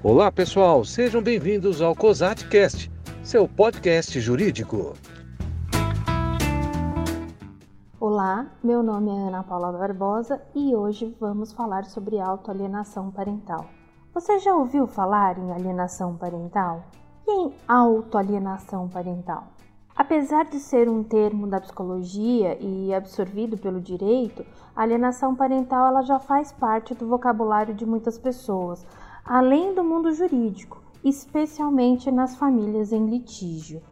Olá, pessoal, sejam bem-vindos ao COSATcast, seu podcast jurídico. Olá, meu nome é Ana Paula Barbosa e hoje vamos falar sobre autoalienação parental. Você já ouviu falar em alienação parental? E em autoalienação parental? Apesar de ser um termo da psicologia e absorvido pelo direito, a alienação parental ela já faz parte do vocabulário de muitas pessoas, além do mundo jurídico, especialmente nas famílias em litígio.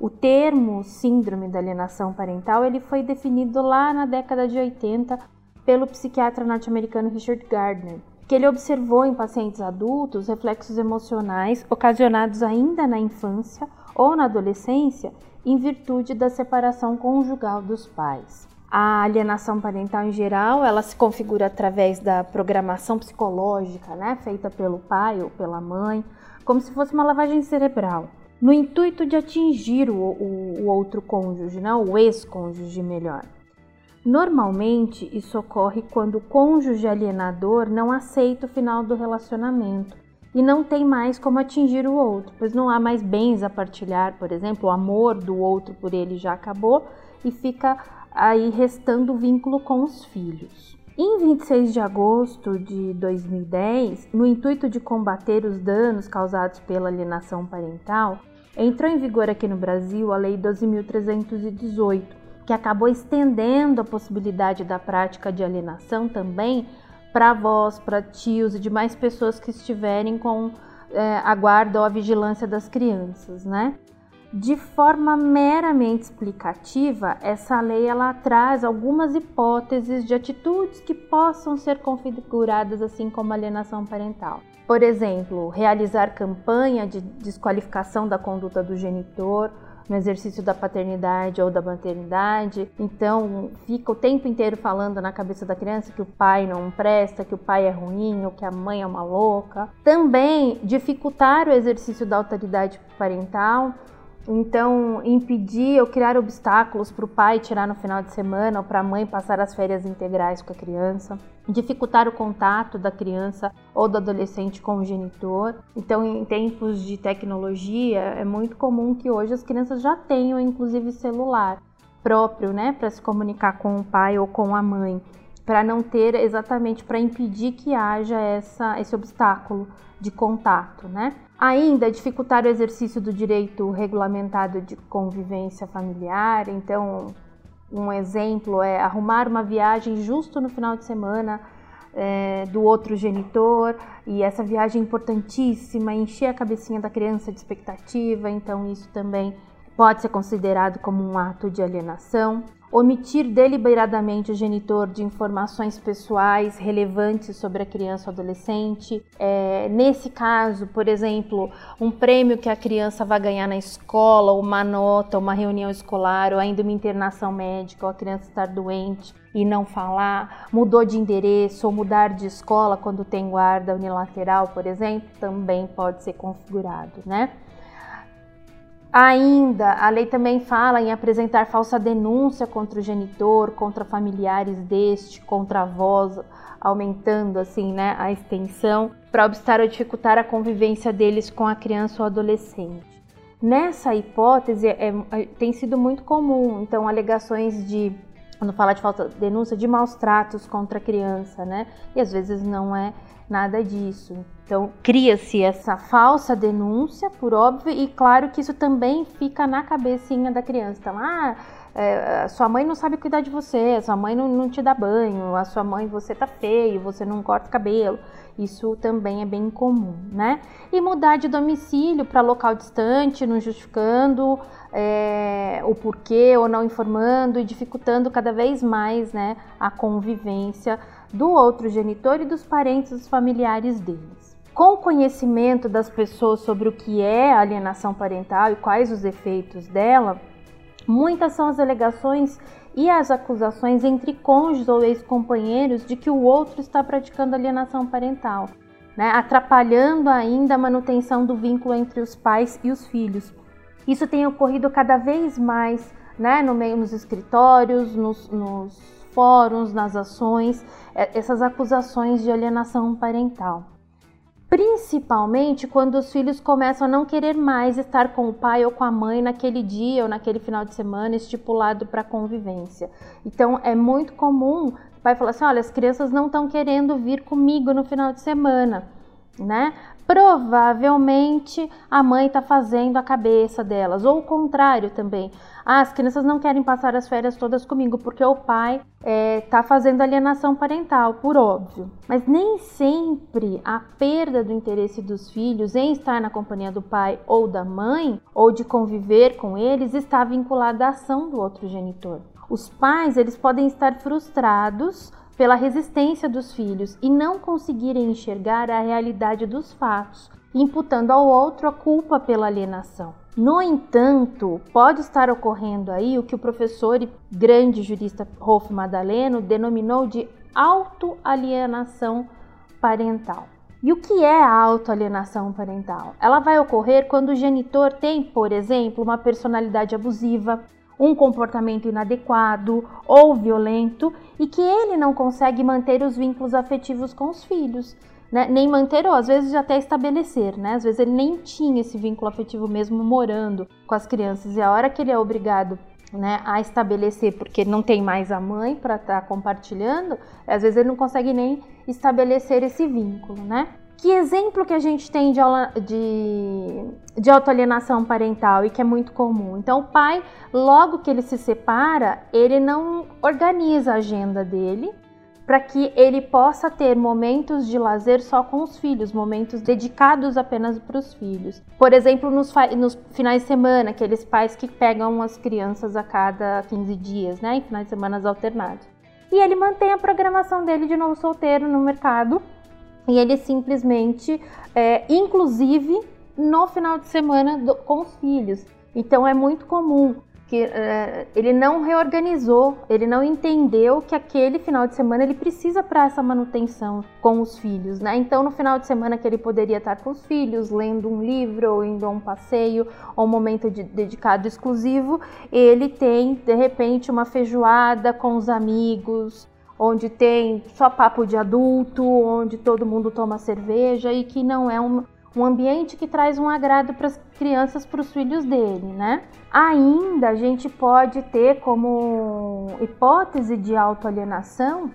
O termo síndrome da alienação parental ele foi definido lá na década de 80 pelo psiquiatra norte-americano Richard Gardner, que ele observou em pacientes adultos reflexos emocionais ocasionados ainda na infância ou na adolescência em virtude da separação conjugal dos pais. A alienação parental em geral, ela se configura através da programação psicológica, né, feita pelo pai ou pela mãe, como se fosse uma lavagem cerebral, no intuito de atingir o, o, o outro cônjuge, né, o ex-cônjuge melhor. Normalmente, isso ocorre quando o cônjuge alienador não aceita o final do relacionamento e não tem mais como atingir o outro, pois não há mais bens a partilhar, por exemplo, o amor do outro por ele já acabou e fica aí restando o vínculo com os filhos. Em 26 de agosto de 2010, no intuito de combater os danos causados pela alienação parental, entrou em vigor aqui no Brasil a Lei 12.318, que acabou estendendo a possibilidade da prática de alienação também para avós, para tios e demais pessoas que estiverem com é, a guarda ou a vigilância das crianças, né? De forma meramente explicativa, essa lei ela traz algumas hipóteses de atitudes que possam ser configuradas assim como alienação parental. Por exemplo, realizar campanha de desqualificação da conduta do genitor, no exercício da paternidade ou da maternidade. Então, fica o tempo inteiro falando na cabeça da criança que o pai não presta, que o pai é ruim ou que a mãe é uma louca. Também dificultar o exercício da autoridade parental então, impedir ou criar obstáculos para o pai tirar no final de semana ou para a mãe passar as férias integrais com a criança, dificultar o contato da criança ou do adolescente com o genitor. Então, em tempos de tecnologia, é muito comum que hoje as crianças já tenham, inclusive, celular próprio, né, para se comunicar com o pai ou com a mãe, para não ter exatamente para impedir que haja essa, esse obstáculo de contato, né? Ainda dificultar o exercício do direito regulamentado de convivência familiar. Então, um exemplo é arrumar uma viagem justo no final de semana é, do outro genitor e essa viagem importantíssima, encher a cabecinha da criança de expectativa. Então, isso também pode ser considerado como um ato de alienação omitir deliberadamente o genitor de informações pessoais relevantes sobre a criança ou adolescente. É, nesse caso, por exemplo, um prêmio que a criança vai ganhar na escola, uma nota, uma reunião escolar, ou ainda uma internação médica, ou a criança estar doente e não falar, mudou de endereço ou mudar de escola quando tem guarda unilateral, por exemplo, também pode ser configurado, né? Ainda, a lei também fala em apresentar falsa denúncia contra o genitor, contra familiares deste, contra avós, aumentando assim, né, a extensão, para obstar ou dificultar a convivência deles com a criança ou adolescente. Nessa hipótese, é, é, tem sido muito comum, então, alegações de, quando fala de falsa denúncia, de maus tratos contra a criança, né, e às vezes não é nada disso. Então, cria-se essa falsa denúncia, por óbvio, e claro que isso também fica na cabecinha da criança. Então, ah, é, sua mãe não sabe cuidar de você, sua mãe não, não te dá banho, a sua mãe você tá feio, você não corta cabelo. Isso também é bem comum, né? E mudar de domicílio para local distante, não justificando é, o porquê ou não informando e dificultando cada vez mais né, a convivência do outro genitor e dos parentes dos familiares deles com o conhecimento das pessoas sobre o que é alienação parental e quais os efeitos dela, muitas são as alegações e as acusações entre cônjuges ou ex-companheiros de que o outro está praticando alienação parental, né, atrapalhando ainda a manutenção do vínculo entre os pais e os filhos. Isso tem ocorrido cada vez mais né, no meio nos escritórios, nos, nos fóruns, nas ações, é, essas acusações de alienação parental. Principalmente quando os filhos começam a não querer mais estar com o pai ou com a mãe naquele dia ou naquele final de semana estipulado para convivência. Então é muito comum o pai falar assim: olha, as crianças não estão querendo vir comigo no final de semana, né? Provavelmente a mãe está fazendo a cabeça delas, ou o contrário também. Ah, as crianças não querem passar as férias todas comigo porque o pai está é, tá fazendo alienação parental, por óbvio. Mas nem sempre a perda do interesse dos filhos em estar na companhia do pai ou da mãe, ou de conviver com eles, está vinculada à ação do outro genitor. Os pais eles podem estar frustrados pela resistência dos filhos e não conseguirem enxergar a realidade dos fatos, imputando ao outro a culpa pela alienação. No entanto, pode estar ocorrendo aí o que o professor e grande jurista Rolf Madaleno denominou de autoalienação parental. E o que é a autoalienação parental? Ela vai ocorrer quando o genitor tem, por exemplo, uma personalidade abusiva, um comportamento inadequado ou violento e que ele não consegue manter os vínculos afetivos com os filhos. Né? Nem manter ou às vezes até estabelecer, né? Às vezes ele nem tinha esse vínculo afetivo mesmo morando com as crianças e a hora que ele é obrigado né, a estabelecer, porque não tem mais a mãe para estar tá compartilhando, às vezes ele não consegue nem estabelecer esse vínculo, né? Que exemplo que a gente tem de, de, de autoalienação parental e que é muito comum? Então, o pai, logo que ele se separa, ele não organiza a agenda dele para que ele possa ter momentos de lazer só com os filhos, momentos dedicados apenas para os filhos. Por exemplo, nos, nos, finais de semana, aqueles pais que pegam as crianças a cada 15 dias, né, em finais de semana alternados. E ele mantém a programação dele de novo solteiro no mercado e ele simplesmente, é, inclusive no final de semana do, com os filhos. Então é muito comum que é, ele não reorganizou, ele não entendeu que aquele final de semana ele precisa para essa manutenção com os filhos, né? Então no final de semana que ele poderia estar com os filhos, lendo um livro ou indo a um passeio ou um momento de, dedicado exclusivo, ele tem de repente uma feijoada com os amigos, onde tem só papo de adulto, onde todo mundo toma cerveja e que não é um, um ambiente que traz um agrado para as crianças, para os filhos dele, né? Ainda a gente pode ter como hipótese de autoalienação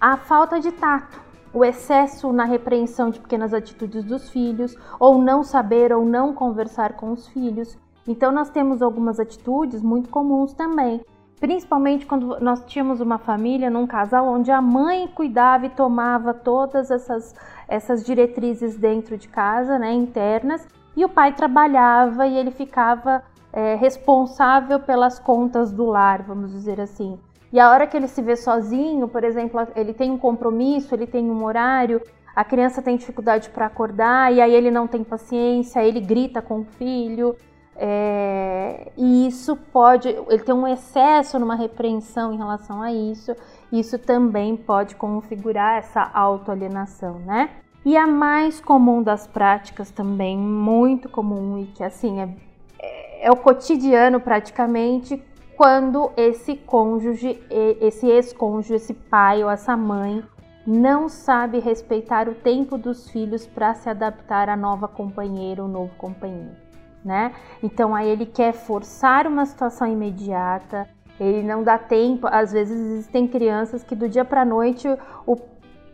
a falta de tato, o excesso na repreensão de pequenas atitudes dos filhos, ou não saber ou não conversar com os filhos. Então nós temos algumas atitudes muito comuns também, principalmente quando nós tínhamos uma família num casal onde a mãe cuidava e tomava todas essas, essas diretrizes dentro de casa, né, internas, e o pai trabalhava e ele ficava é, responsável pelas contas do lar, vamos dizer assim. E a hora que ele se vê sozinho, por exemplo, ele tem um compromisso, ele tem um horário, a criança tem dificuldade para acordar e aí ele não tem paciência, ele grita com o filho, é, e isso pode, ele tem um excesso numa repreensão em relação a isso, isso também pode configurar essa autoalienação, né? E a mais comum das práticas também, muito comum e que assim é, é o cotidiano praticamente, quando esse cônjuge, esse ex-cônjuge, esse pai ou essa mãe não sabe respeitar o tempo dos filhos para se adaptar à nova companheira ou novo companheiro né? Então aí ele quer forçar uma situação imediata, ele não dá tempo. Às vezes existem crianças que do dia para noite o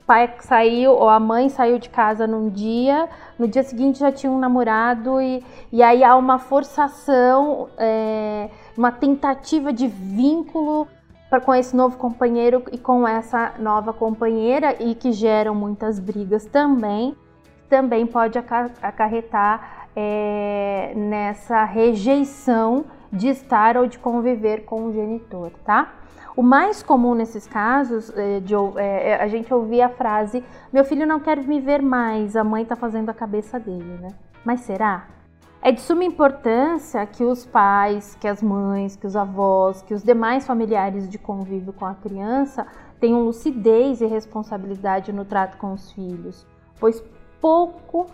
pai saiu ou a mãe saiu de casa num dia, no dia seguinte já tinha um namorado e, e aí há uma forçação, é, uma tentativa de vínculo pra, com esse novo companheiro e com essa nova companheira e que geram muitas brigas também. Também pode acarretar é, nessa rejeição de estar ou de conviver com o genitor, tá? O mais comum nesses casos, é, de, é, é, a gente ouvir a frase: meu filho não quer me ver mais, a mãe está fazendo a cabeça dele, né? Mas será? É de suma importância que os pais, que as mães, que os avós, que os demais familiares de convívio com a criança tenham lucidez e responsabilidade no trato com os filhos, pois pouco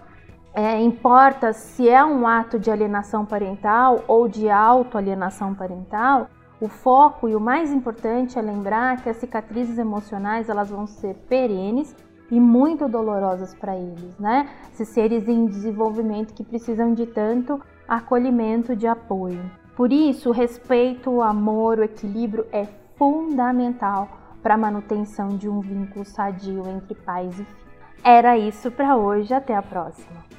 é, importa se é um ato de alienação parental ou de autoalienação parental, o foco e o mais importante é lembrar que as cicatrizes emocionais elas vão ser perenes e muito dolorosas para eles, né? Esses seres em desenvolvimento que precisam de tanto acolhimento, de apoio. Por isso, o respeito, o amor, o equilíbrio é fundamental para a manutenção de um vínculo sadio entre pais e filhos. Era isso para hoje, até a próxima.